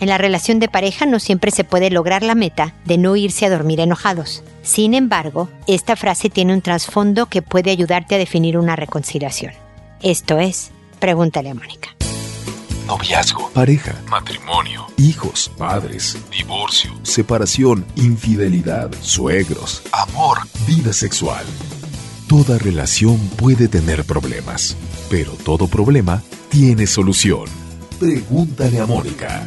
En la relación de pareja no siempre se puede lograr la meta de no irse a dormir enojados. Sin embargo, esta frase tiene un trasfondo que puede ayudarte a definir una reconciliación. Esto es, pregúntale a Mónica. Noviazgo, pareja, matrimonio, hijos, padres, divorcio, separación, infidelidad, suegros, amor, vida sexual. Toda relación puede tener problemas, pero todo problema tiene solución. Pregúntale a Mónica.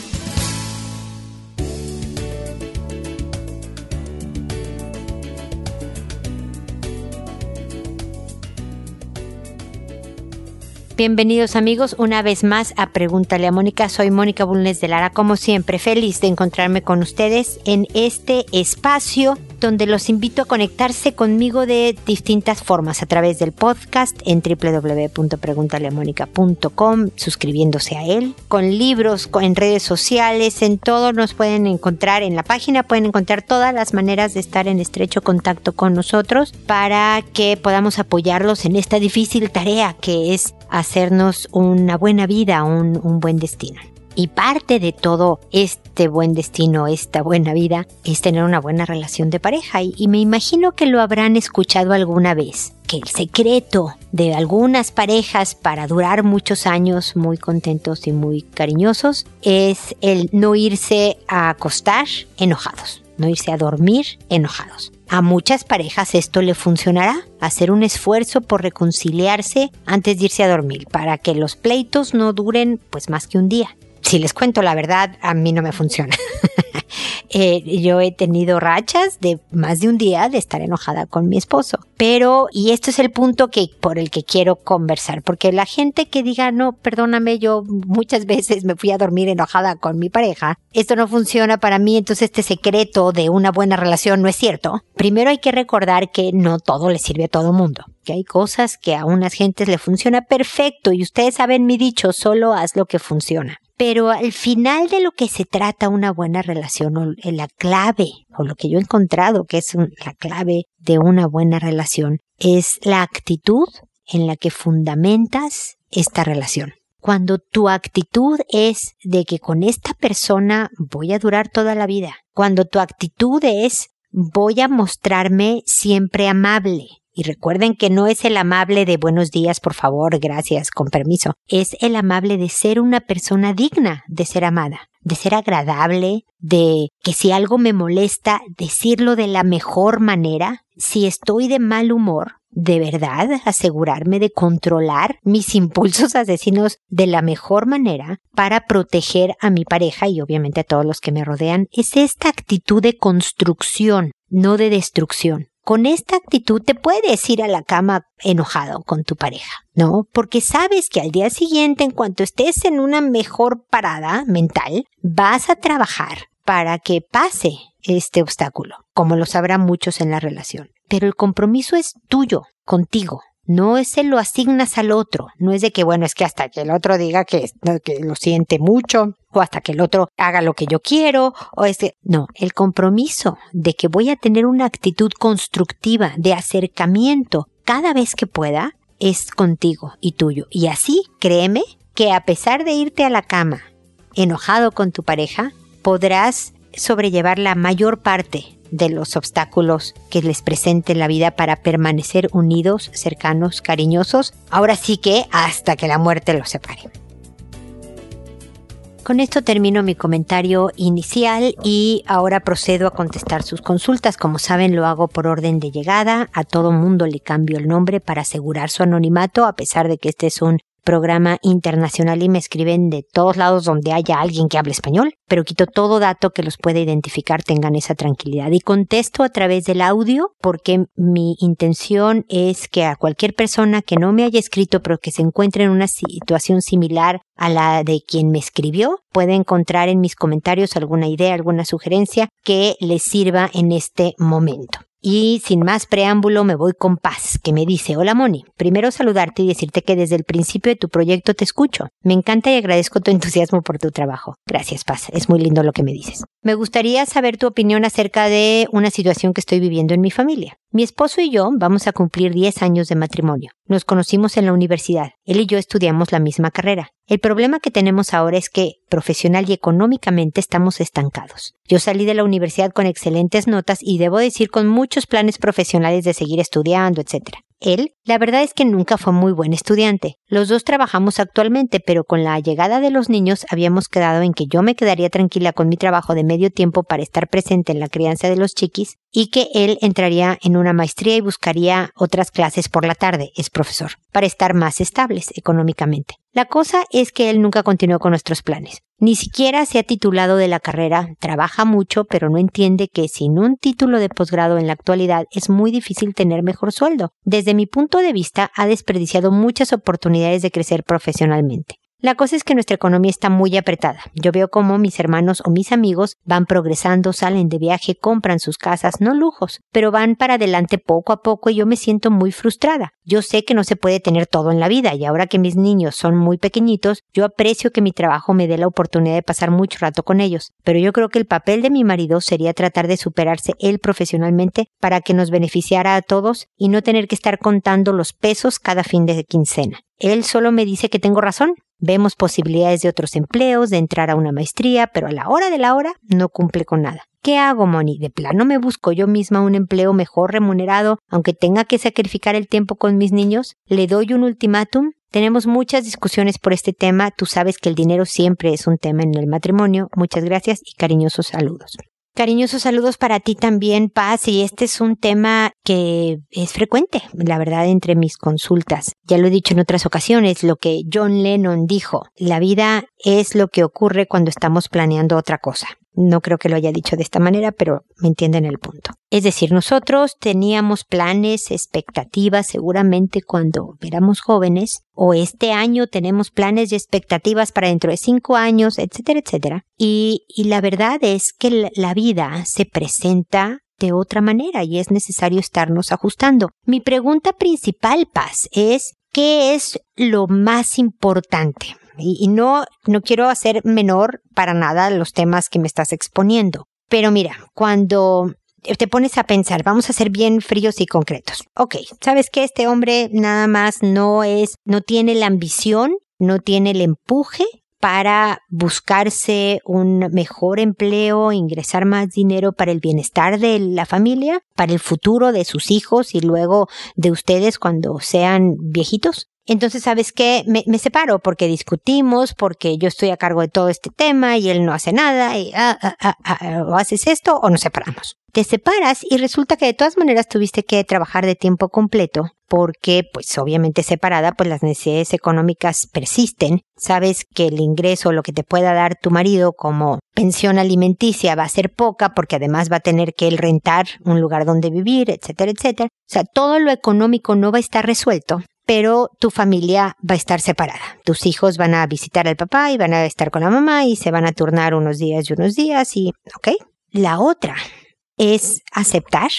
Bienvenidos amigos una vez más a Pregúntale a Mónica. Soy Mónica Bulnes de Lara, como siempre, feliz de encontrarme con ustedes en este espacio donde los invito a conectarse conmigo de distintas formas a través del podcast en www.preguntaleamónica.com, suscribiéndose a él, con libros, en redes sociales, en todo nos pueden encontrar en la página, pueden encontrar todas las maneras de estar en estrecho contacto con nosotros para que podamos apoyarlos en esta difícil tarea que es hacernos una buena vida, un, buen destino. Y parte de todo este buen destino, esta buena vida, es tener una buena relación de pareja. Y, me imagino que lo habrán escuchado alguna vez, que el secreto de algunas parejas para durar muchos años muy contentos y muy cariñosos es el no irse a acostar enojados, no irse a dormir enojados. A muchas parejas esto le funcionará, hacer un esfuerzo por reconciliarse antes de irse a dormir, para que los pleitos no duren pues más que un día. Si les cuento la verdad, a mí no me funciona. Eh, yo he tenido rachas de más de un día de estar enojada con mi esposo. Pero, y esto es el punto que, por el que quiero conversar, porque la gente que diga, no, perdóname, yo muchas veces me fui a dormir enojada con mi pareja, esto no funciona para mí, entonces este secreto de una buena relación no es cierto. Primero hay que recordar que no todo le sirve a todo mundo que hay cosas que a unas gentes le funciona perfecto y ustedes saben mi dicho, solo haz lo que funciona. Pero al final de lo que se trata una buena relación, o la clave, o lo que yo he encontrado que es la clave de una buena relación, es la actitud en la que fundamentas esta relación. Cuando tu actitud es de que con esta persona voy a durar toda la vida, cuando tu actitud es voy a mostrarme siempre amable, y recuerden que no es el amable de buenos días, por favor, gracias, con permiso. Es el amable de ser una persona digna de ser amada, de ser agradable, de que si algo me molesta, decirlo de la mejor manera. Si estoy de mal humor, de verdad asegurarme de controlar mis impulsos asesinos de la mejor manera para proteger a mi pareja y obviamente a todos los que me rodean. Es esta actitud de construcción, no de destrucción con esta actitud te puedes ir a la cama enojado con tu pareja, ¿no? Porque sabes que al día siguiente, en cuanto estés en una mejor parada mental, vas a trabajar para que pase este obstáculo, como lo sabrán muchos en la relación. Pero el compromiso es tuyo, contigo, no se lo asignas al otro, no es de que, bueno, es que hasta que el otro diga que, que lo siente mucho, o hasta que el otro haga lo que yo quiero, o es que, no, el compromiso de que voy a tener una actitud constructiva de acercamiento cada vez que pueda, es contigo y tuyo. Y así, créeme, que a pesar de irte a la cama enojado con tu pareja, podrás sobrellevar la mayor parte de los obstáculos que les presente la vida para permanecer unidos, cercanos, cariñosos, ahora sí que hasta que la muerte los separe. Con esto termino mi comentario inicial y ahora procedo a contestar sus consultas. Como saben, lo hago por orden de llegada. A todo mundo le cambio el nombre para asegurar su anonimato, a pesar de que este es un programa internacional y me escriben de todos lados donde haya alguien que hable español, pero quito todo dato que los pueda identificar, tengan esa tranquilidad. Y contesto a través del audio porque mi intención es que a cualquier persona que no me haya escrito pero que se encuentre en una situación similar a la de quien me escribió, puede encontrar en mis comentarios alguna idea, alguna sugerencia que les sirva en este momento. Y sin más preámbulo me voy con Paz, que me dice, hola Moni, primero saludarte y decirte que desde el principio de tu proyecto te escucho. Me encanta y agradezco tu entusiasmo por tu trabajo. Gracias Paz, es muy lindo lo que me dices. Me gustaría saber tu opinión acerca de una situación que estoy viviendo en mi familia. Mi esposo y yo vamos a cumplir 10 años de matrimonio. Nos conocimos en la universidad. Él y yo estudiamos la misma carrera. El problema que tenemos ahora es que profesional y económicamente estamos estancados. Yo salí de la universidad con excelentes notas y debo decir con muchos planes profesionales de seguir estudiando, etc. Él, la verdad es que nunca fue muy buen estudiante. Los dos trabajamos actualmente, pero con la llegada de los niños habíamos quedado en que yo me quedaría tranquila con mi trabajo de medio tiempo para estar presente en la crianza de los chiquis y que él entraría en una maestría y buscaría otras clases por la tarde, es profesor, para estar más estables económicamente. La cosa es que él nunca continuó con nuestros planes. Ni siquiera se ha titulado de la carrera, trabaja mucho, pero no entiende que sin un título de posgrado en la actualidad es muy difícil tener mejor sueldo. Desde mi punto de vista, ha desperdiciado muchas oportunidades de crecer profesionalmente. La cosa es que nuestra economía está muy apretada. Yo veo cómo mis hermanos o mis amigos van progresando, salen de viaje, compran sus casas, no lujos, pero van para adelante poco a poco y yo me siento muy frustrada. Yo sé que no se puede tener todo en la vida y ahora que mis niños son muy pequeñitos, yo aprecio que mi trabajo me dé la oportunidad de pasar mucho rato con ellos, pero yo creo que el papel de mi marido sería tratar de superarse él profesionalmente para que nos beneficiara a todos y no tener que estar contando los pesos cada fin de quincena. Él solo me dice que tengo razón. Vemos posibilidades de otros empleos, de entrar a una maestría, pero a la hora de la hora no cumple con nada. ¿Qué hago, Moni? ¿De plano me busco yo misma un empleo mejor remunerado, aunque tenga que sacrificar el tiempo con mis niños? ¿Le doy un ultimátum? Tenemos muchas discusiones por este tema. Tú sabes que el dinero siempre es un tema en el matrimonio. Muchas gracias y cariñosos saludos. Cariñosos saludos para ti también, Paz, y este es un tema que es frecuente, la verdad, entre mis consultas. Ya lo he dicho en otras ocasiones, lo que John Lennon dijo, la vida es lo que ocurre cuando estamos planeando otra cosa. No creo que lo haya dicho de esta manera, pero me entienden el punto. Es decir, nosotros teníamos planes, expectativas seguramente cuando éramos jóvenes, o este año tenemos planes y expectativas para dentro de cinco años, etcétera, etcétera. Y, la verdad es que la vida se presenta de otra manera y es necesario estarnos ajustando. Mi pregunta principal, Paz, es ¿qué es lo más importante? Y, no, no quiero hacer menor para nada los temas que me estás exponiendo. Pero mira, cuando te pones a pensar, vamos a ser bien fríos y concretos. Ok, ¿sabes que Este hombre nada más no es, no tiene la ambición, no tiene el empuje para buscarse un mejor empleo, ingresar más dinero para el bienestar de la familia, para el futuro de sus hijos y luego de ustedes cuando sean viejitos. Entonces, ¿sabes qué? Me, separo porque discutimos, porque yo estoy a cargo de todo este tema y él no hace nada, y ah, ah, ah, o haces esto o nos separamos. Te separas y resulta que de todas maneras tuviste que trabajar de tiempo completo porque, pues obviamente separada, pues las necesidades económicas persisten. Sabes que el ingreso, lo que te pueda dar tu marido como pensión alimenticia va a ser poca porque además va a tener que él rentar un lugar donde vivir, etcétera, etcétera. O sea, todo lo económico no va a estar resuelto pero tu familia va a estar separada. Tus hijos van a visitar al papá y van a estar con la mamá y se van a turnar unos días y unos días y, ¿ok? La otra es aceptar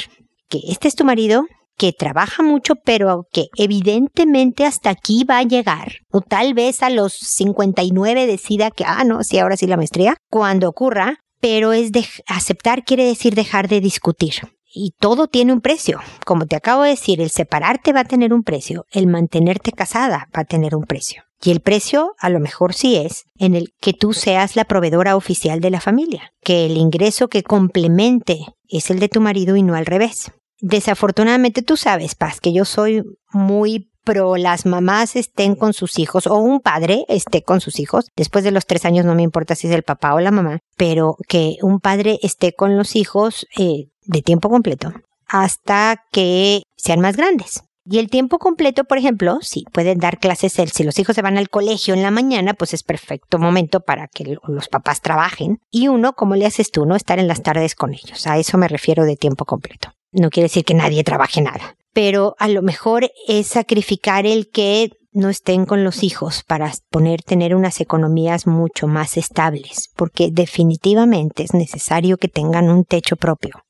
que este es tu marido, que trabaja mucho, pero que evidentemente hasta aquí va a llegar. O tal vez a los 59 decida que, ah, no, sí, ahora sí la maestría. Cuando ocurra, pero es de aceptar quiere decir dejar de discutir y todo tiene un precio. Como te acabo de decir, el separarte va a tener un precio, el mantenerte casada va a tener un precio. Y el precio a lo mejor sí es en el que tú seas la proveedora oficial de la familia, que el ingreso que complemente es el de tu marido y no al revés. Desafortunadamente tú sabes, Paz, que yo soy muy pro las mamás estén con sus hijos o un padre esté con sus hijos. Después de los tres años no me importa si es el papá o la mamá, pero que un padre esté con los hijos eh, de tiempo completo hasta que sean más grandes. Y el tiempo completo, por ejemplo, si pueden dar clases, si los hijos se van al colegio en la mañana, pues es perfecto momento para que los papás trabajen. Y uno, como le haces tú, no estar en las tardes con ellos. A eso me refiero de tiempo completo. No quiere decir que nadie trabaje nada, pero a lo mejor es sacrificar el que no estén con los hijos para poner tener unas economías mucho más estables, porque definitivamente es necesario que tengan un techo propio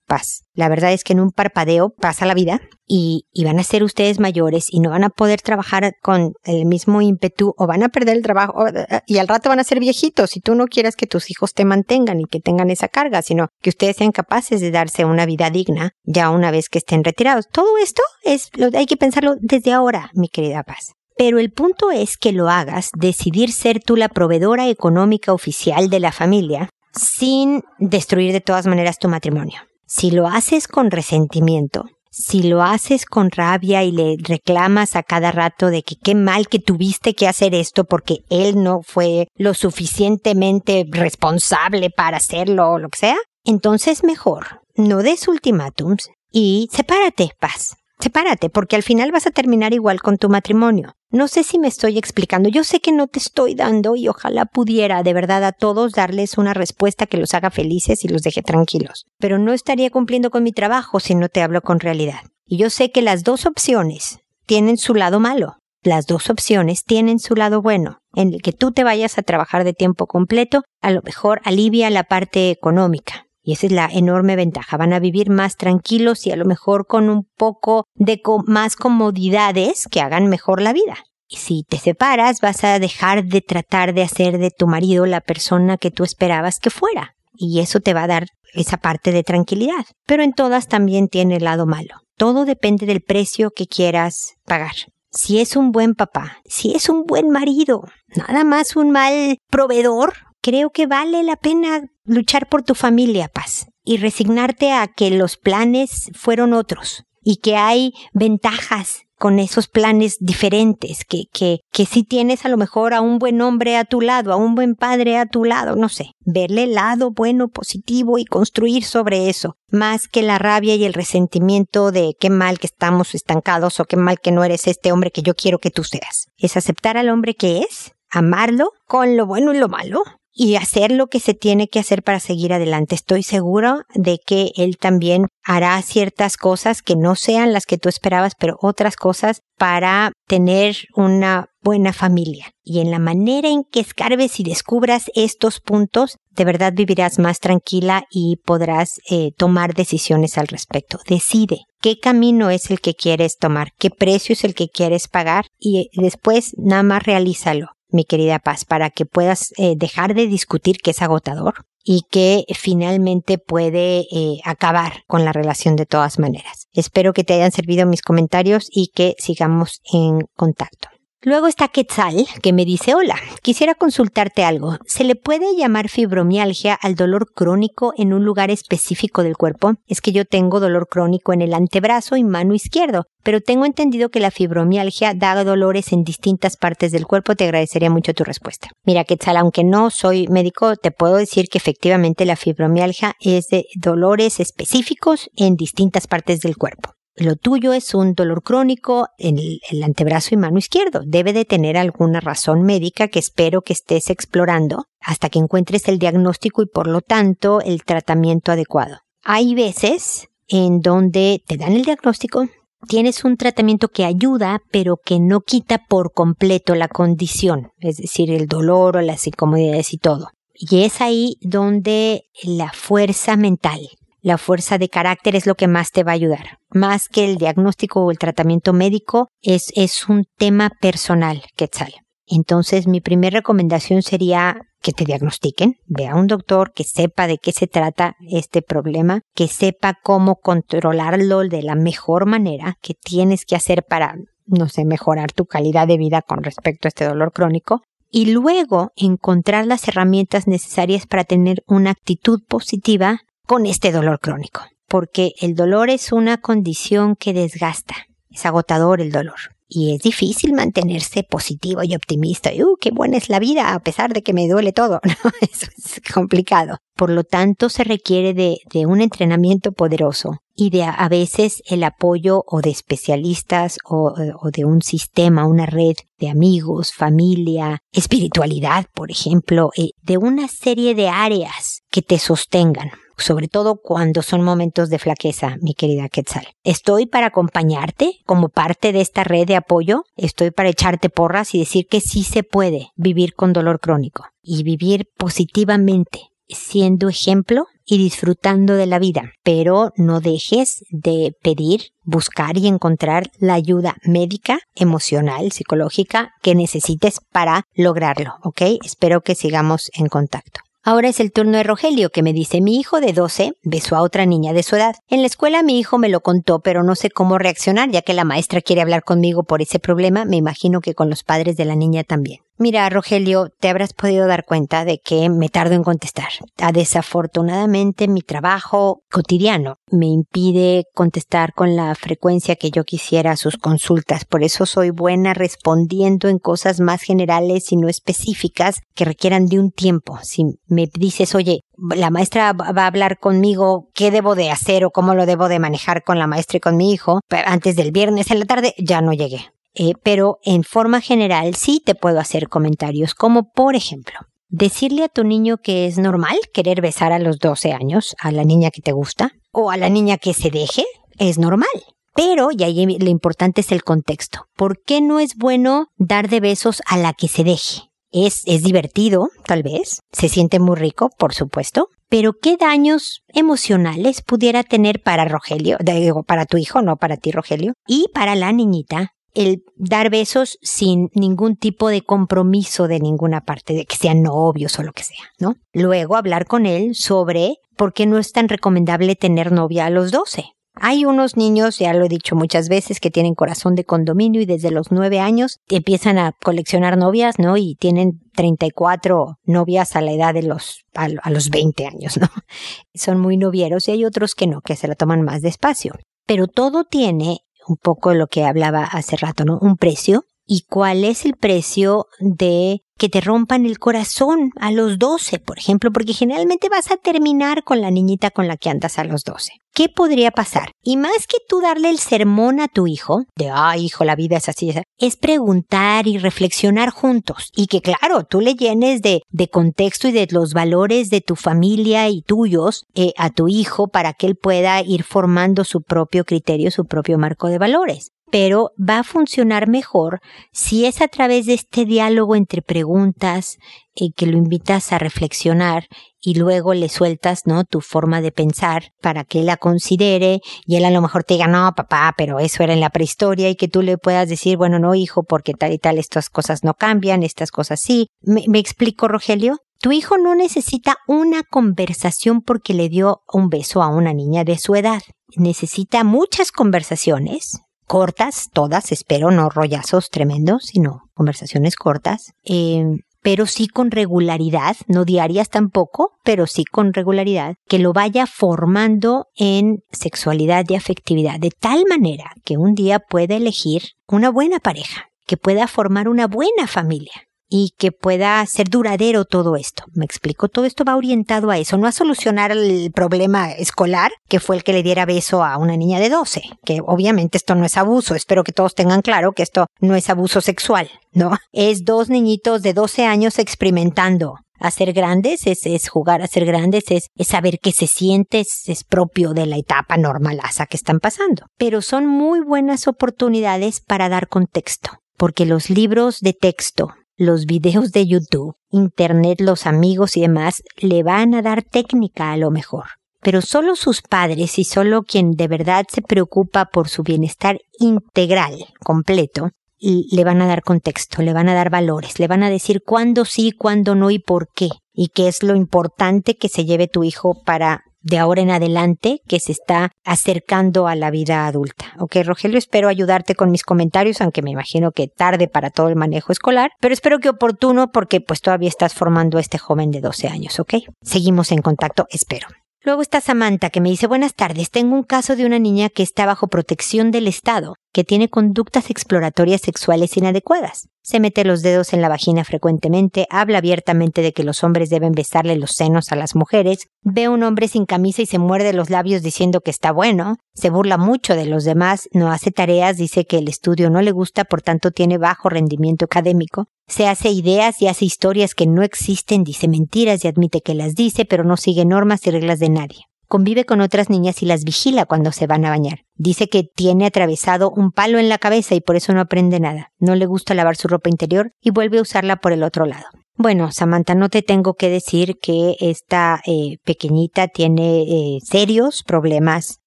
La verdad es que en un parpadeo pasa la vida y, van a ser ustedes mayores y no van a poder trabajar con el mismo ímpetu o van a perder el trabajo y al rato van a ser viejitos y tú no quieras que tus hijos te mantengan y que tengan esa carga, sino que ustedes sean capaces de darse una vida digna ya una vez que estén retirados. Todo esto es, hay que pensarlo desde ahora, mi querida Paz. Pero el punto es que lo hagas, decidir ser tú la proveedora económica oficial de la familia, sin destruir de todas maneras tu matrimonio. Si lo haces con resentimiento, si lo haces con rabia y le reclamas a cada rato de que qué mal que tuviste que hacer esto porque él no fue lo suficientemente responsable para hacerlo o lo que sea, entonces mejor no des ultimátums y sepárate, paz. Sepárate, porque al final vas a terminar igual con tu matrimonio. No sé si me estoy explicando. Yo sé que no te estoy dando y ojalá pudiera de verdad a todos darles una respuesta que los haga felices y los deje tranquilos. Pero no estaría cumpliendo con mi trabajo si no te hablo con realidad. Y yo sé que las dos opciones tienen su lado malo. Las dos opciones tienen su lado bueno. En el que tú te vayas a trabajar de tiempo completo, a lo mejor alivia la parte económica y esa es la enorme ventaja. Van a vivir más tranquilos y a lo mejor con un poco de más comodidades que hagan mejor la vida. Y si te separas, vas a dejar de tratar de hacer de tu marido la persona que tú esperabas que fuera. Y eso te va a dar esa parte de tranquilidad. Pero en todas también tiene el lado malo. Todo depende del precio que quieras pagar. Si es un buen papá, si es un buen marido, nada más un mal proveedor, creo que vale la pena luchar por tu familia, paz, y resignarte a que los planes fueron otros y que hay ventajas con esos planes diferentes, que, que, que si tienes a lo mejor a un buen hombre a tu lado, a un buen padre a tu lado, no sé, verle el lado bueno, positivo y construir sobre eso, más que la rabia y el resentimiento de qué mal que estamos estancados o qué mal que no eres este hombre que yo quiero que tú seas. Es aceptar al hombre que es, amarlo con lo bueno y lo malo, y hacer lo que se tiene que hacer para seguir adelante. Estoy seguro de que él también hará ciertas cosas que no sean las que tú esperabas, pero otras cosas para tener una buena familia. Y en la manera en que escarbes y descubras estos puntos, de verdad vivirás más tranquila y podrás eh, tomar decisiones al respecto. Decide qué camino es el que quieres tomar, qué precio es el que quieres pagar y después nada más realízalo mi querida Paz, para que puedas eh, dejar de discutir que es agotador y que finalmente puede eh, acabar con la relación de todas maneras. Espero que te hayan servido mis comentarios y que sigamos en contacto. Luego está Quetzal, que me dice, hola, quisiera consultarte algo. ¿Se le puede llamar fibromialgia al dolor crónico en un lugar específico del cuerpo? Es que yo tengo dolor crónico en el antebrazo y mano izquierdo, pero tengo entendido que la fibromialgia da dolores en distintas partes del cuerpo. Te agradecería mucho tu respuesta. Mira, Quetzal, aunque no soy médico, te puedo decir que efectivamente la fibromialgia es de dolores específicos en distintas partes del cuerpo. Lo tuyo es un dolor crónico en el, antebrazo y mano izquierdo. Debe de tener alguna razón médica que espero que estés explorando hasta que encuentres el diagnóstico y por lo tanto el tratamiento adecuado. Hay veces en donde te dan el diagnóstico, tienes un tratamiento que ayuda, pero que no quita por completo la condición, es decir, el dolor o las incomodidades y todo. Y es ahí donde la fuerza mental, la fuerza de carácter es lo que más te va a ayudar. Más que el diagnóstico o el tratamiento médico, es, es un tema personal, Quetzal. Entonces, mi primera recomendación sería que te diagnostiquen, ve a un doctor que sepa de qué se trata este problema, que sepa cómo controlarlo de la mejor manera, que tienes que hacer para, no sé, mejorar tu calidad de vida con respecto a este dolor crónico, y luego encontrar las herramientas necesarias para tener una actitud positiva con este dolor crónico, porque el dolor es una condición que desgasta, es agotador el dolor. Y es difícil mantenerse positivo y optimista. Y, uh, qué buena es la vida, a pesar de que me duele todo. Eso es complicado. Por lo tanto, se requiere de, de un entrenamiento poderoso y de a veces el apoyo o de especialistas o, o, de un sistema, una red de amigos, familia, espiritualidad, por ejemplo, eh, de una serie de áreas que te sostengan sobre todo cuando son momentos de flaqueza, mi querida Quetzal. Estoy para acompañarte como parte de esta red de apoyo, estoy para echarte porras y decir que sí se puede vivir con dolor crónico y vivir positivamente, siendo ejemplo y disfrutando de la vida, pero no dejes de pedir, buscar y encontrar la ayuda médica, emocional, psicológica que necesites para lograrlo, ¿ok? Espero que sigamos en contacto. Ahora es el turno de Rogelio, que me dice, mi hijo de 12 besó a otra niña de su edad. En la escuela mi hijo me lo contó, pero no sé cómo reaccionar, ya que la maestra quiere hablar conmigo por ese problema, me imagino que con los padres de la niña también. Mira, Rogelio, te habrás podido dar cuenta de que me tardo en contestar. Ah, desafortunadamente, mi trabajo cotidiano me impide contestar con la frecuencia que yo quisiera a sus consultas. Por eso soy buena respondiendo en cosas más generales y no específicas que requieran de un tiempo. Si me dices, oye, la maestra va a hablar conmigo qué debo de hacer o cómo lo debo de manejar con la maestra y con mi hijo, antes del viernes en la tarde, ya no llegué. Eh, pero en forma general sí te puedo hacer comentarios, como por ejemplo, decirle a tu niño que es normal querer besar a los 12 años a la niña que te gusta o a la niña que se deje, es normal. Pero, y ahí lo importante es el contexto. ¿Por qué no es bueno dar de besos a la que se deje? Es, es divertido, tal vez. Se siente muy rico, por supuesto. Pero ¿qué daños emocionales pudiera tener para Rogelio, digo, para tu hijo, no para ti, Rogelio, y para la niñita el dar besos sin ningún tipo de compromiso de ninguna parte, de que sean novios o lo que sea, ¿no? Luego hablar con él sobre por qué no es tan recomendable tener novia a los 12. Hay unos niños, ya lo he dicho muchas veces, que tienen corazón de condominio y desde los nueve años empiezan a coleccionar novias, ¿no? Y tienen 34 novias a la edad de los, a, a los 20 años, ¿no? Son muy novieros y hay otros que no, que se la toman más despacio. Pero todo tiene un poco lo que hablaba hace rato, ¿no? Un precio. ¿Y cuál es el precio de que te rompan el corazón a los 12, por ejemplo? Porque generalmente vas a terminar con la niñita con la que andas a los 12. ¿Qué podría pasar? Y más que tú darle el sermón a tu hijo, de, ah, hijo, la vida es así, es preguntar y reflexionar juntos. Y que claro, tú le llenes de, de contexto y de los valores de tu familia y tuyos eh, a tu hijo para que él pueda ir formando su propio criterio, su propio marco de valores pero va a funcionar mejor si es a través de este diálogo entre preguntas eh, que lo invitas a reflexionar y luego le sueltas, ¿no? Tu forma de pensar para que él la considere y él a lo mejor te diga, no, papá, pero eso era en la prehistoria y que tú le puedas decir, bueno, no, hijo, porque tal y tal, estas cosas no cambian, estas cosas sí. ¿Me, explico, Rogelio? Tu hijo no necesita una conversación porque le dio un beso a una niña de su edad. Necesita muchas conversaciones, cortas, todas, espero, no rollazos tremendos, sino conversaciones cortas, eh, pero sí con regularidad, no diarias tampoco, pero sí con regularidad, que lo vaya formando en sexualidad y afectividad, de tal manera que un día pueda elegir una buena pareja, que pueda formar una buena familia, y que pueda ser duradero todo esto. Me explico, todo esto va orientado a eso, no a solucionar el problema escolar, que fue el que le diera beso a una niña de 12, que obviamente esto no es abuso, espero que todos tengan claro que esto no es abuso sexual, ¿no? Es dos niñitos de 12 años experimentando a ser grandes, es, es, jugar a ser grandes, es, es saber qué se siente, es, es, propio de la etapa normalaza que están pasando. Pero son muy buenas oportunidades para dar contexto, porque los libros de texto, los videos de YouTube, Internet, los amigos y demás le van a dar técnica a lo mejor. Pero solo sus padres y solo quien de verdad se preocupa por su bienestar integral, completo, le van a dar contexto, le van a dar valores, le van a decir cuándo sí, cuándo no y por qué, y qué es lo importante que se lleve tu hijo para de ahora en adelante que se está acercando a la vida adulta. Ok, Rogelio, espero ayudarte con mis comentarios, aunque me imagino que tarde para todo el manejo escolar, pero espero que oportuno porque pues todavía estás formando a este joven de 12 años, ¿ok? Seguimos en contacto, espero. Luego está Samantha que me dice buenas tardes, tengo un caso de una niña que está bajo protección del Estado, que tiene conductas exploratorias sexuales inadecuadas. Se mete los dedos en la vagina frecuentemente, habla abiertamente de que los hombres deben besarle los senos a las mujeres, ve un hombre sin camisa y se muerde los labios diciendo que está bueno, se burla mucho de los demás, no hace tareas, dice que el estudio no le gusta, por tanto tiene bajo rendimiento académico, se hace ideas y hace historias que no existen, dice mentiras y admite que las dice, pero no sigue normas y reglas de nadie. Convive con otras niñas y las vigila cuando se van a bañar. Dice que tiene atravesado un palo en la cabeza y por eso no aprende nada. No le gusta lavar su ropa interior y vuelve a usarla por el otro lado. Bueno, Samantha, no te tengo que decir que esta eh, pequeñita tiene eh, serios problemas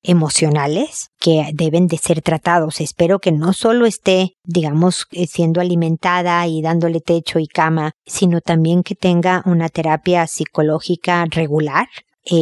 emocionales que deben de ser tratados. Espero que no solo esté, digamos, eh, siendo alimentada y dándole techo y cama, sino también que tenga una terapia psicológica regular,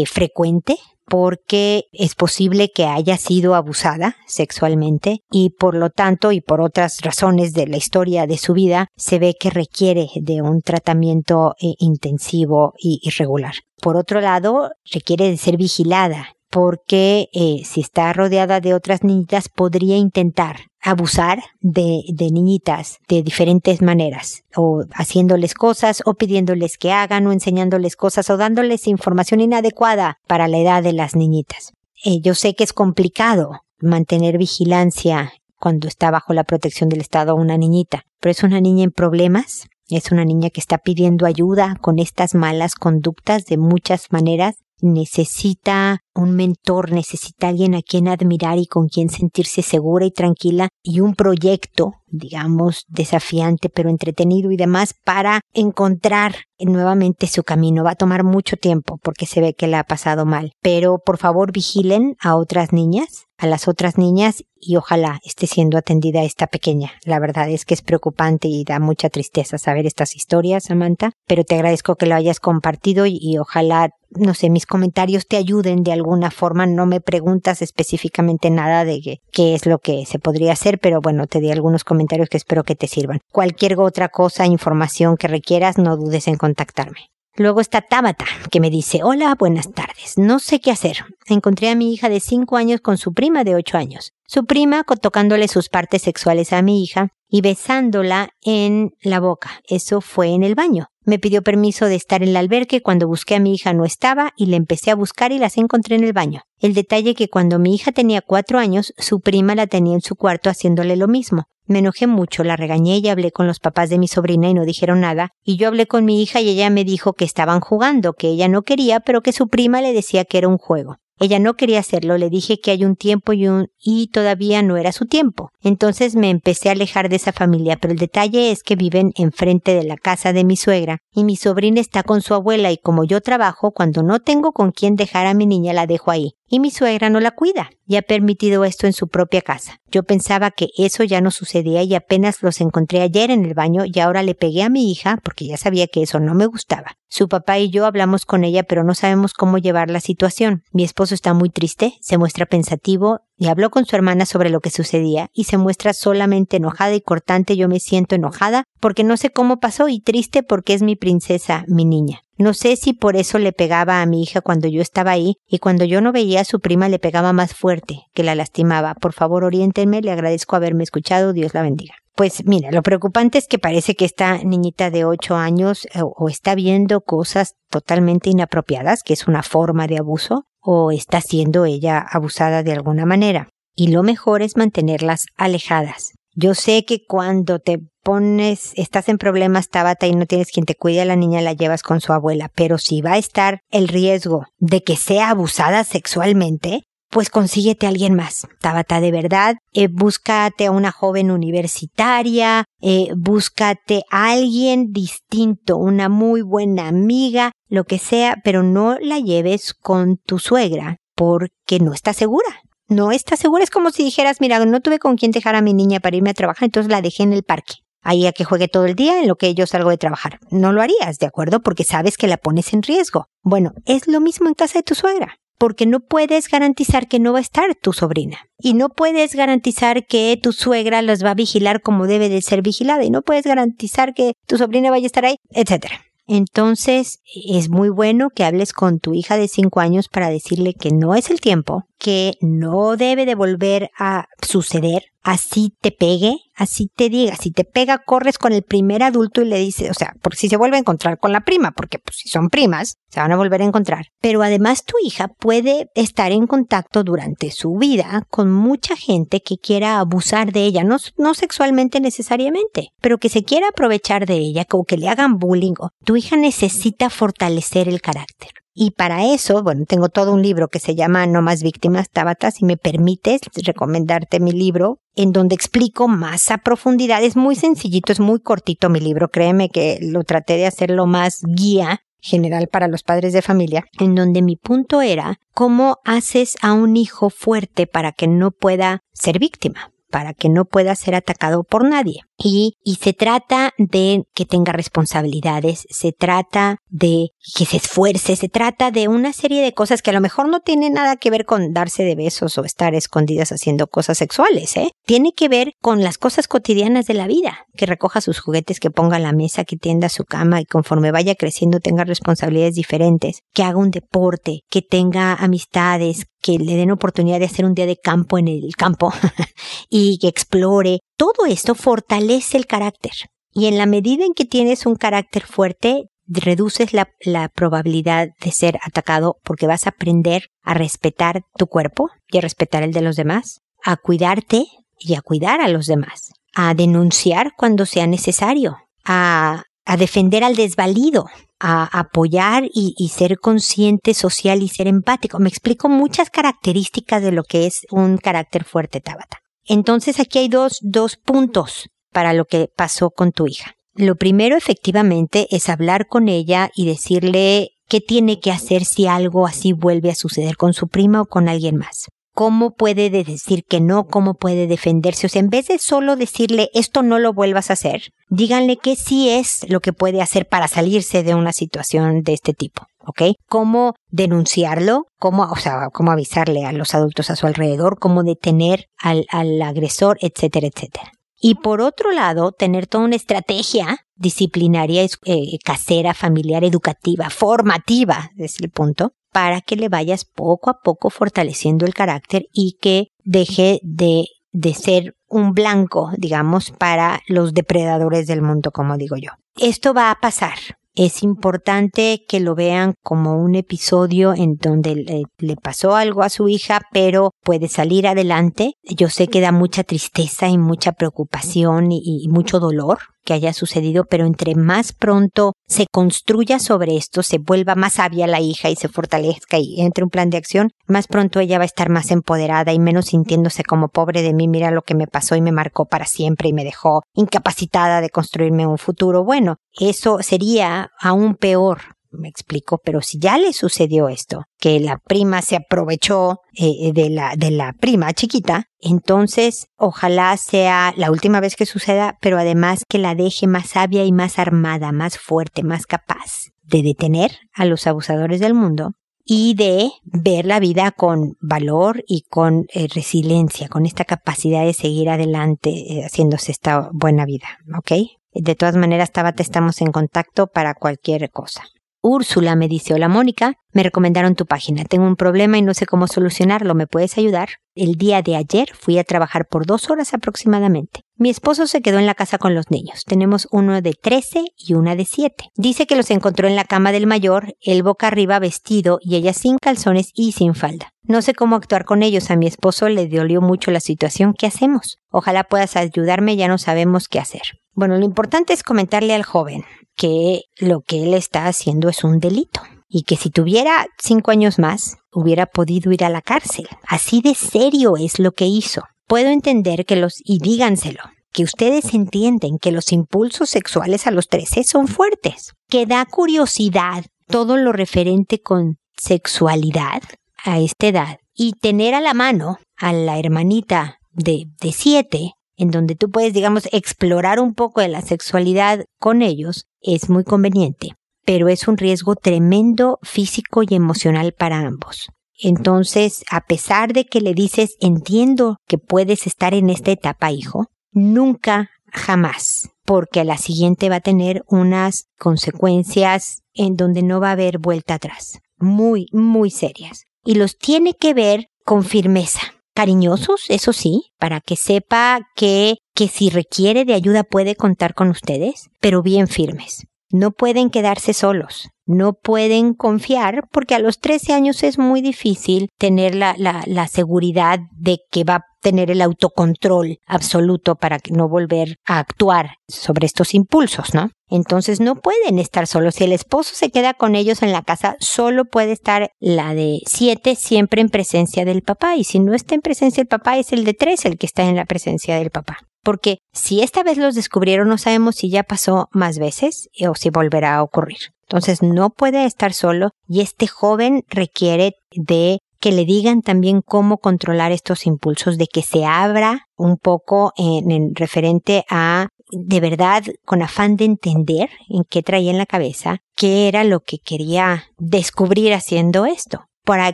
frecuente, porque es posible que haya sido abusada sexualmente y por lo tanto y por otras razones de la historia de su vida se ve que requiere de un tratamiento eh, intensivo y irregular. Por otro lado, requiere de ser vigilada porque eh, si está rodeada de otras niñitas podría intentar abusar de, de, niñitas de diferentes maneras, o haciéndoles cosas, o pidiéndoles que hagan, o enseñándoles cosas, o dándoles información inadecuada para la edad de las niñitas. Eh, yo sé que es complicado mantener vigilancia cuando está bajo la protección del Estado una niñita, pero es una niña en problemas, es una niña que está pidiendo ayuda con estas malas conductas de muchas maneras necesita un mentor, necesita alguien a quien admirar y con quien sentirse segura y tranquila y un proyecto, digamos, desafiante pero entretenido y demás para encontrar nuevamente su camino. Va a tomar mucho tiempo porque se ve que la ha pasado mal. Pero por favor vigilen a otras niñas, a las otras niñas y ojalá esté siendo atendida esta pequeña. La verdad es que es preocupante y da mucha tristeza saber estas historias, Samantha, pero te agradezco que lo hayas compartido y, y ojalá no sé, mis comentarios te ayuden de alguna forma. No me preguntas específicamente nada de qué, es lo que se podría hacer, pero bueno, te di algunos comentarios que espero que te sirvan. Cualquier otra cosa, información que requieras, no dudes en contactarme. Luego está Tabata, que me dice, hola, buenas tardes. No sé qué hacer. Encontré a mi hija de 5 años con su prima de 8 años. Su prima tocándole sus partes sexuales a mi hija y besándola en la boca. Eso fue en el baño. Me pidió permiso de estar en el albergue cuando busqué a mi hija no estaba y le empecé a buscar y las encontré en el baño. El detalle que cuando mi hija tenía cuatro años, su prima la tenía en su cuarto haciéndole lo mismo. Me enojé mucho, la regañé y hablé con los papás de mi sobrina y no dijeron nada, y yo hablé con mi hija y ella me dijo que estaban jugando, que ella no quería, pero que su prima le decía que era un juego. Ella no quería hacerlo, le dije que hay un tiempo y un y todavía no era su tiempo. Entonces me empecé a alejar de esa familia, pero el detalle es que viven enfrente de la casa de mi suegra y mi sobrina está con su abuela y como yo trabajo, cuando no tengo con quién dejar a mi niña la dejo ahí y mi suegra no la cuida y ha permitido esto en su propia casa. Yo pensaba que eso ya no sucedía y apenas los encontré ayer en el baño y ahora le pegué a mi hija porque ya sabía que eso no me gustaba. Su papá y yo hablamos con ella pero no sabemos cómo llevar la situación. Mi esposo está muy triste, se muestra pensativo y habló con su hermana sobre lo que sucedía y se muestra solamente enojada y cortante. Yo me siento enojada porque no sé cómo pasó y triste porque es mi princesa, mi niña. No sé si por eso le pegaba a mi hija cuando yo estaba ahí y cuando yo no veía a su prima le pegaba más fuerte que la lastimaba. Por favor, oriéntenme, le agradezco haberme escuchado, Dios la bendiga. Pues mira, lo preocupante es que parece que esta niñita de ocho años o, eh, o está viendo cosas totalmente inapropiadas, que es una forma de abuso, o está siendo ella abusada de alguna manera. Y lo mejor es mantenerlas alejadas. Yo sé que cuando te pones, estás en problemas, Tabata, y no tienes quien te cuide a la niña, la llevas con su abuela, pero si va a estar el riesgo de que sea abusada sexualmente, pues consíguete a alguien más. Tabata, de verdad, eh, búscate a una joven universitaria, eh, búscate a alguien distinto, una muy buena amiga, lo que sea, pero no la lleves con tu suegra porque no está segura. No está segura. Es como si dijeras, mira, no tuve con quién dejar a mi niña para irme a trabajar, entonces la dejé en el parque. Ahí a que juegue todo el día en lo que yo salgo de trabajar. No lo harías, ¿de acuerdo? Porque sabes que la pones en riesgo. Bueno, es lo mismo en casa de tu suegra porque no puedes garantizar que no va a estar tu sobrina. Y no puedes garantizar que tu suegra los va a vigilar como debe de ser vigilada. Y no puedes garantizar que tu sobrina vaya a estar ahí, etcétera. Entonces es muy bueno que hables con tu hija de 5 años para decirle que no es el tiempo, que no debe de volver a suceder, así te pegue, así te diga, si te pega, corres con el primer adulto y le dices, o sea, por si se vuelve a encontrar con la prima, porque pues, si son primas, se van a volver a encontrar. Pero además tu hija puede estar en contacto durante su vida con mucha gente que quiera abusar de ella, no, no sexualmente necesariamente, pero que se quiera aprovechar de ella, como que le hagan bullying. Tu hija necesita fortalecer el carácter. Y para eso, bueno, tengo todo un libro que se llama No más víctimas, Tabata, si me permites recomendarte mi libro, en donde explico más a profundidad. Es muy sencillito, es muy cortito mi libro, créeme que lo traté de hacerlo más guía general para los padres de familia, en donde mi punto era cómo haces a un hijo fuerte para que no pueda ser víctima para que no pueda ser atacado por nadie. Y, y se trata de que tenga responsabilidades, se trata de que se esfuerce, se trata de una serie de cosas que a lo mejor no tienen nada que ver con darse de besos o estar escondidas haciendo cosas sexuales, ¿eh? Tiene que ver con las cosas cotidianas de la vida, que recoja sus juguetes, que ponga la mesa, que tienda su cama y conforme vaya creciendo tenga responsabilidades diferentes, que haga un deporte, que tenga amistades, que le den oportunidad de hacer un día de campo en el campo y que explore. Todo esto fortalece el carácter. Y en la medida en que tienes un carácter fuerte, reduces la, probabilidad de ser atacado porque vas a aprender a respetar tu cuerpo y a respetar el de los demás, a cuidarte y a cuidar a los demás, a denunciar cuando sea necesario, a, a defender al desvalido, a apoyar y, ser consciente social y ser empático. Me explico muchas características de lo que es un carácter fuerte, Tabata. Entonces aquí hay dos, dos puntos para lo que pasó con tu hija. Lo primero efectivamente es hablar con ella y decirle qué tiene que hacer si algo así vuelve a suceder con su prima o con alguien más cómo puede decir que no, cómo puede defenderse. O sea, en vez de solo decirle esto no lo vuelvas a hacer, díganle que sí es lo que puede hacer para salirse de una situación de este tipo. ¿Ok? Cómo denunciarlo, cómo, o sea, cómo avisarle a los adultos a su alrededor, cómo detener al, al agresor, etcétera, etcétera. Y por otro lado, tener toda una estrategia disciplinaria, eh, casera, familiar, educativa, formativa, es el punto, para que le vayas poco a poco fortaleciendo el carácter y que deje de, de ser un blanco, digamos, para los depredadores del mundo, como digo yo. Esto va a pasar. Es importante que lo vean como un episodio en donde le, pasó algo a su hija, pero puede salir adelante. Yo sé que da mucha tristeza y mucha preocupación y mucho dolor, que haya sucedido, pero entre más pronto se construya sobre esto, se vuelva más sabia la hija y se fortalezca y entre un plan de acción, más pronto ella va a estar más empoderada y menos sintiéndose como pobre de mí, mira lo que me pasó y me marcó para siempre y me dejó incapacitada de construirme un futuro. Bueno, eso sería aún peor me explico, pero si ya le sucedió esto, que la prima se aprovechó eh, de, la, de la prima chiquita, entonces ojalá sea la última vez que suceda, pero además que la deje más sabia y más armada, más fuerte, más capaz de detener a los abusadores del mundo y de ver la vida con valor y con eh, resiliencia, con esta capacidad de seguir adelante eh, haciéndose esta buena vida, ¿ok? De todas maneras, Tabata, estamos en contacto para cualquier cosa. Úrsula me dice, hola Mónica, me recomendaron tu página. Tengo un problema y no sé cómo solucionarlo. ¿Me puedes ayudar? El día de ayer fui a trabajar por dos horas aproximadamente. Mi esposo se quedó en la casa con los niños. Tenemos uno de 13 y una de 7. Dice que los encontró en la cama del mayor, él boca arriba vestido y ella sin calzones y sin falda. No sé cómo actuar con ellos. A mi esposo le dolió mucho la situación. ¿Qué hacemos? Ojalá puedas ayudarme, ya no sabemos qué hacer. Bueno, lo importante es comentarle al joven que lo que él está haciendo es un delito y que si tuviera cinco años más hubiera podido ir a la cárcel. Así de serio es lo que hizo. Puedo entender que los, y díganselo, que ustedes entienden que los impulsos sexuales a los 13 son fuertes, que da curiosidad todo lo referente con sexualidad a esta edad y tener a la mano a la hermanita de, de siete en donde tú puedes, digamos, explorar un poco de la sexualidad con ellos, es muy conveniente, pero es un riesgo tremendo físico y emocional para ambos. Entonces, a pesar de que le dices, entiendo que puedes estar en esta etapa, hijo, nunca, jamás, porque a la siguiente va a tener unas consecuencias en donde no va a haber vuelta atrás, muy, muy serias. Y los tiene que ver con firmeza cariñosos, eso sí, para que sepa que, que si requiere de ayuda puede contar con ustedes, pero bien firmes. No pueden quedarse solos. No pueden confiar porque a los 13 años es muy difícil tener la, la, la seguridad de que va a tener el autocontrol absoluto para no volver a actuar sobre estos impulsos, ¿no? Entonces no pueden estar solos. Si el esposo se queda con ellos en la casa, solo puede estar la de 7 siempre en presencia del papá. Y si no está en presencia del papá, es el de 3 el que está en la presencia del papá porque si esta vez los descubrieron no sabemos si ya pasó más veces o si volverá a ocurrir. Entonces no puede estar solo y este joven requiere de que le digan también cómo controlar estos impulsos, de que se abra un poco en, referente a de verdad con afán de entender en qué traía en la cabeza, qué era lo que quería descubrir haciendo esto, para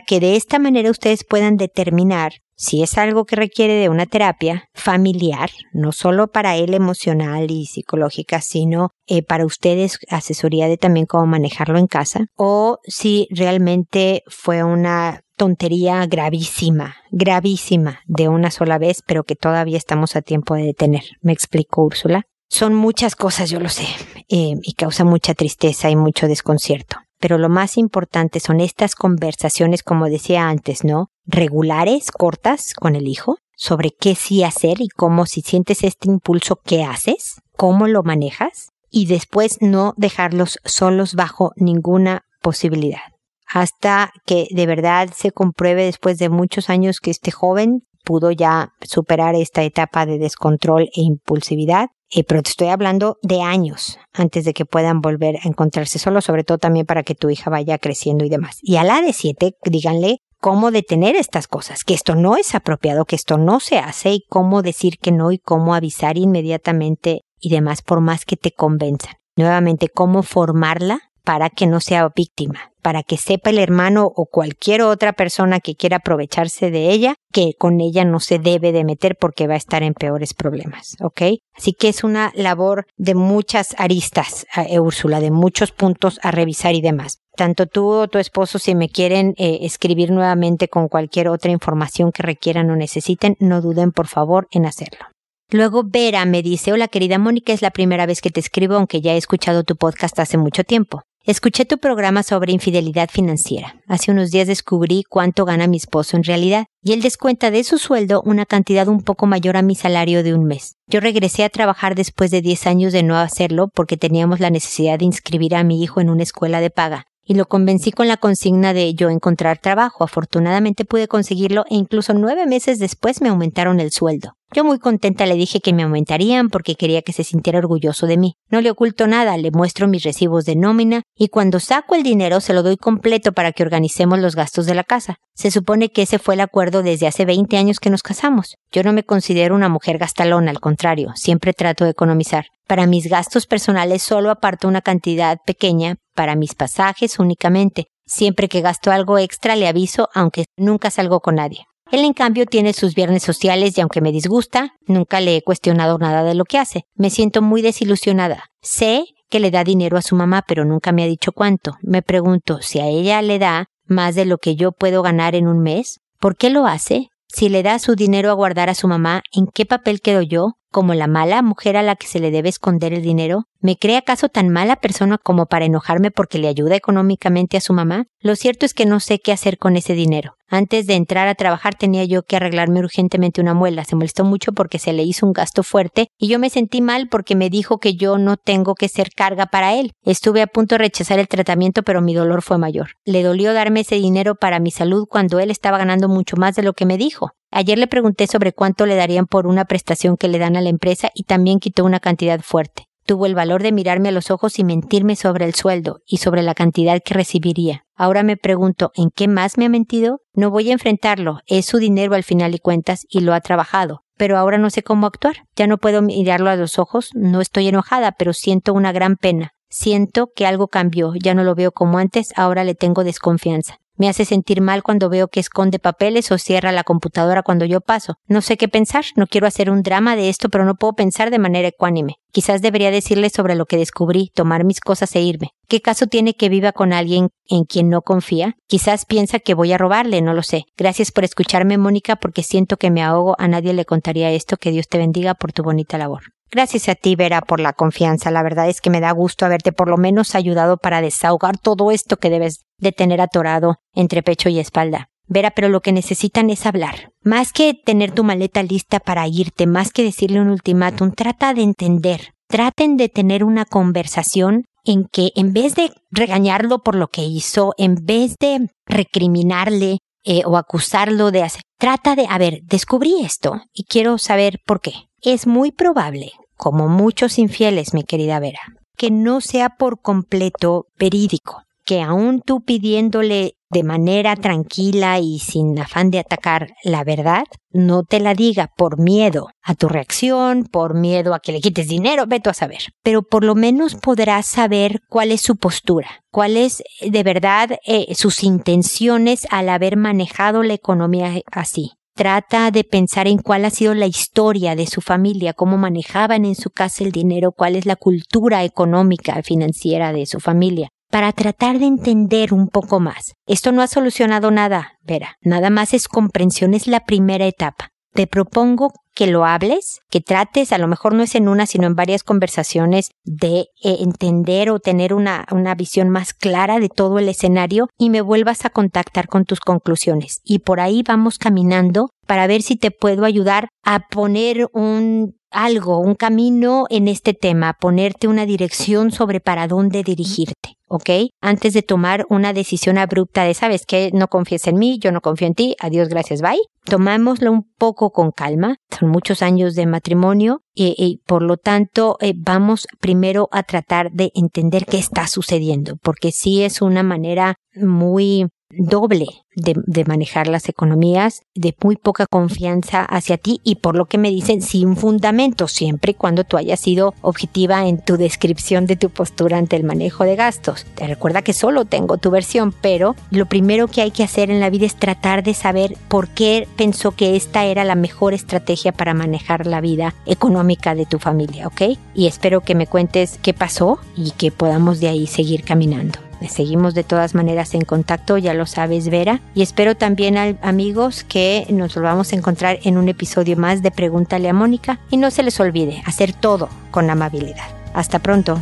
que de esta manera ustedes puedan determinar si es algo que requiere de una terapia familiar, no solo para él emocional y psicológica, sino eh, para ustedes asesoría de también cómo manejarlo en casa, o si realmente fue una tontería gravísima, gravísima de una sola vez, pero que todavía estamos a tiempo de detener. ¿Me explico, Úrsula? Son muchas cosas, yo lo sé, eh, y causa mucha tristeza y mucho desconcierto pero lo más importante son estas conversaciones, como decía antes, ¿no? Regulares, cortas con el hijo, sobre qué sí hacer y cómo si sientes este impulso, qué haces, cómo lo manejas, y después no dejarlos solos bajo ninguna posibilidad. Hasta que de verdad se compruebe después de muchos años que este joven pudo ya superar esta etapa de descontrol e impulsividad eh, pero te estoy hablando de años antes de que puedan volver a encontrarse solos, sobre todo también para que tu hija vaya creciendo y demás. Y a la de siete, díganle cómo detener estas cosas, que esto no es apropiado, que esto no se hace y cómo decir que no y cómo avisar inmediatamente y demás por más que te convenzan. Nuevamente, cómo formarla para que no sea víctima, para que sepa el hermano o cualquier otra persona que quiera aprovecharse de ella, que con ella no se debe de meter porque va a estar en peores problemas, ¿ok? Así que es una labor de muchas aristas, eh, Úrsula, de muchos puntos a revisar y demás. Tanto tú o tu esposo, si me quieren eh, escribir nuevamente con cualquier otra información que requieran o necesiten, no duden por favor en hacerlo. Luego Vera me dice, hola querida Mónica, es la primera vez que te escribo, aunque ya he escuchado tu podcast hace mucho tiempo. Escuché tu programa sobre infidelidad financiera. Hace unos días descubrí cuánto gana mi esposo en realidad, y él descuenta de su sueldo una cantidad un poco mayor a mi salario de un mes. Yo regresé a trabajar después de 10 años de no hacerlo porque teníamos la necesidad de inscribir a mi hijo en una escuela de paga, y lo convencí con la consigna de yo encontrar trabajo. Afortunadamente pude conseguirlo e incluso nueve meses después me aumentaron el sueldo. Yo muy contenta le dije que me aumentarían porque quería que se sintiera orgulloso de mí. No le oculto nada, le muestro mis recibos de nómina y cuando saco el dinero se lo doy completo para que organicemos los gastos de la casa. Se supone que ese fue el acuerdo desde hace 20 años que nos casamos. Yo no me considero una mujer gastalona, al contrario, siempre trato de economizar. Para mis gastos personales solo aparto una cantidad pequeña, para mis pasajes únicamente. Siempre que gasto algo extra le aviso, aunque nunca salgo con nadie. Él, en cambio, tiene sus viernes sociales y aunque me disgusta, nunca le he cuestionado nada de lo que hace. Me siento muy desilusionada. Sé que le da dinero a su mamá, pero nunca me ha dicho cuánto. Me pregunto si a ella le da más de lo que yo puedo ganar en un mes. ¿Por qué lo hace? Si le da su dinero a guardar a su mamá, ¿en qué papel quedo yo? ¿Como la mala mujer a la que se le debe esconder el dinero? ¿Me cree acaso tan mala persona como para enojarme porque le ayuda económicamente a su mamá? Lo cierto es que no sé qué hacer con ese dinero. Antes de entrar a trabajar tenía yo que arreglarme urgentemente una muela. Se molestó mucho porque se le hizo un gasto fuerte y yo me sentí mal porque me dijo que yo no tengo que ser carga para él. Estuve a punto de rechazar el tratamiento pero mi dolor fue mayor. Le dolió darme ese dinero para mi salud cuando él estaba ganando mucho más de lo que me dijo. Ayer le pregunté sobre cuánto le darían por una prestación que le dan a la empresa y también quitó una cantidad fuerte tuvo el valor de mirarme a los ojos y mentirme sobre el sueldo y sobre la cantidad que recibiría. Ahora me pregunto, ¿en qué más me ha mentido? No voy a enfrentarlo, es su dinero al final y cuentas y lo ha trabajado. Pero ahora no sé cómo actuar. Ya no puedo mirarlo a los ojos, no estoy enojada, pero siento una gran pena. Siento que algo cambió, ya no lo veo como antes, ahora le tengo desconfianza. Me hace sentir mal cuando veo que esconde papeles o cierra la computadora cuando yo paso. No sé qué pensar, no quiero hacer un drama de esto, pero no puedo pensar de manera ecuánime. Quizás debería decirle sobre lo que descubrí, tomar mis cosas e irme. ¿Qué caso tiene que viva con alguien en quien no confía? Quizás piensa que voy a robarle, no lo sé. Gracias por escucharme, Mónica, porque siento que me ahogo. A nadie le contaría esto. Que Dios te bendiga por tu bonita labor. Gracias a ti, Vera, por la confianza. La verdad es que me da gusto haberte por lo menos ayudado para desahogar todo esto que debes de tener atorado entre pecho y espalda. Vera, pero lo que necesitan es hablar. Más que tener tu maleta lista para irte, más que decirle un ultimátum, trata de entender. Traten de tener una conversación en que en vez de regañarlo por lo que hizo, en vez de recriminarle eh, o acusarlo de hacer, trata de, a ver, descubrí esto y quiero saber por qué. Es muy probable, como muchos infieles, mi querida Vera, que no sea por completo verídico, que aún tú pidiéndole de manera tranquila y sin afán de atacar la verdad, no te la diga por miedo a tu reacción, por miedo a que le quites dinero, veto a saber. Pero por lo menos podrás saber cuál es su postura, cuáles de verdad eh, sus intenciones al haber manejado la economía así. Trata de pensar en cuál ha sido la historia de su familia, cómo manejaban en su casa el dinero, cuál es la cultura económica financiera de su familia para tratar de entender un poco más. Esto no ha solucionado nada, Vera. Nada más es comprensión, es la primera etapa. Te propongo que lo hables, que trates, a lo mejor no es en una, sino en varias conversaciones, de eh, entender o tener una, una visión más clara de todo el escenario y me vuelvas a contactar con tus conclusiones. Y por ahí vamos caminando para ver si te puedo ayudar a poner un algo, un camino en este tema, ponerte una dirección sobre para dónde dirigirte. ¿ok? Antes de tomar una decisión abrupta de, sabes que no confíes en mí, yo no confío en ti, adiós, gracias, bye. Tomámoslo un poco con calma. Son muchos años de matrimonio y, por lo tanto eh, vamos primero a tratar de entender qué está sucediendo, porque sí es una manera muy doble de, manejar las economías, de muy poca confianza hacia ti y por lo que me dicen sin fundamento, siempre y cuando tú hayas sido objetiva en tu descripción de tu postura ante el manejo de gastos. Te recuerda que solo tengo tu versión, pero lo primero que hay que hacer en la vida es tratar de saber por qué pensó que esta era la mejor estrategia para manejar la vida económica de tu familia, ¿ok? Y espero que me cuentes qué pasó y que podamos de ahí seguir caminando. Seguimos de todas maneras en contacto, ya lo sabes, Vera. Y espero también, amigos, que nos volvamos a encontrar en un episodio más de Pregúntale a Mónica. Y no se les olvide hacer todo con amabilidad. Hasta pronto.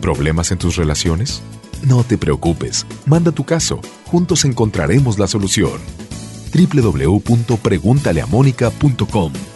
¿Problemas en tus relaciones? No te preocupes, manda tu caso, juntos encontraremos la solución. www.preguntaleamónica.com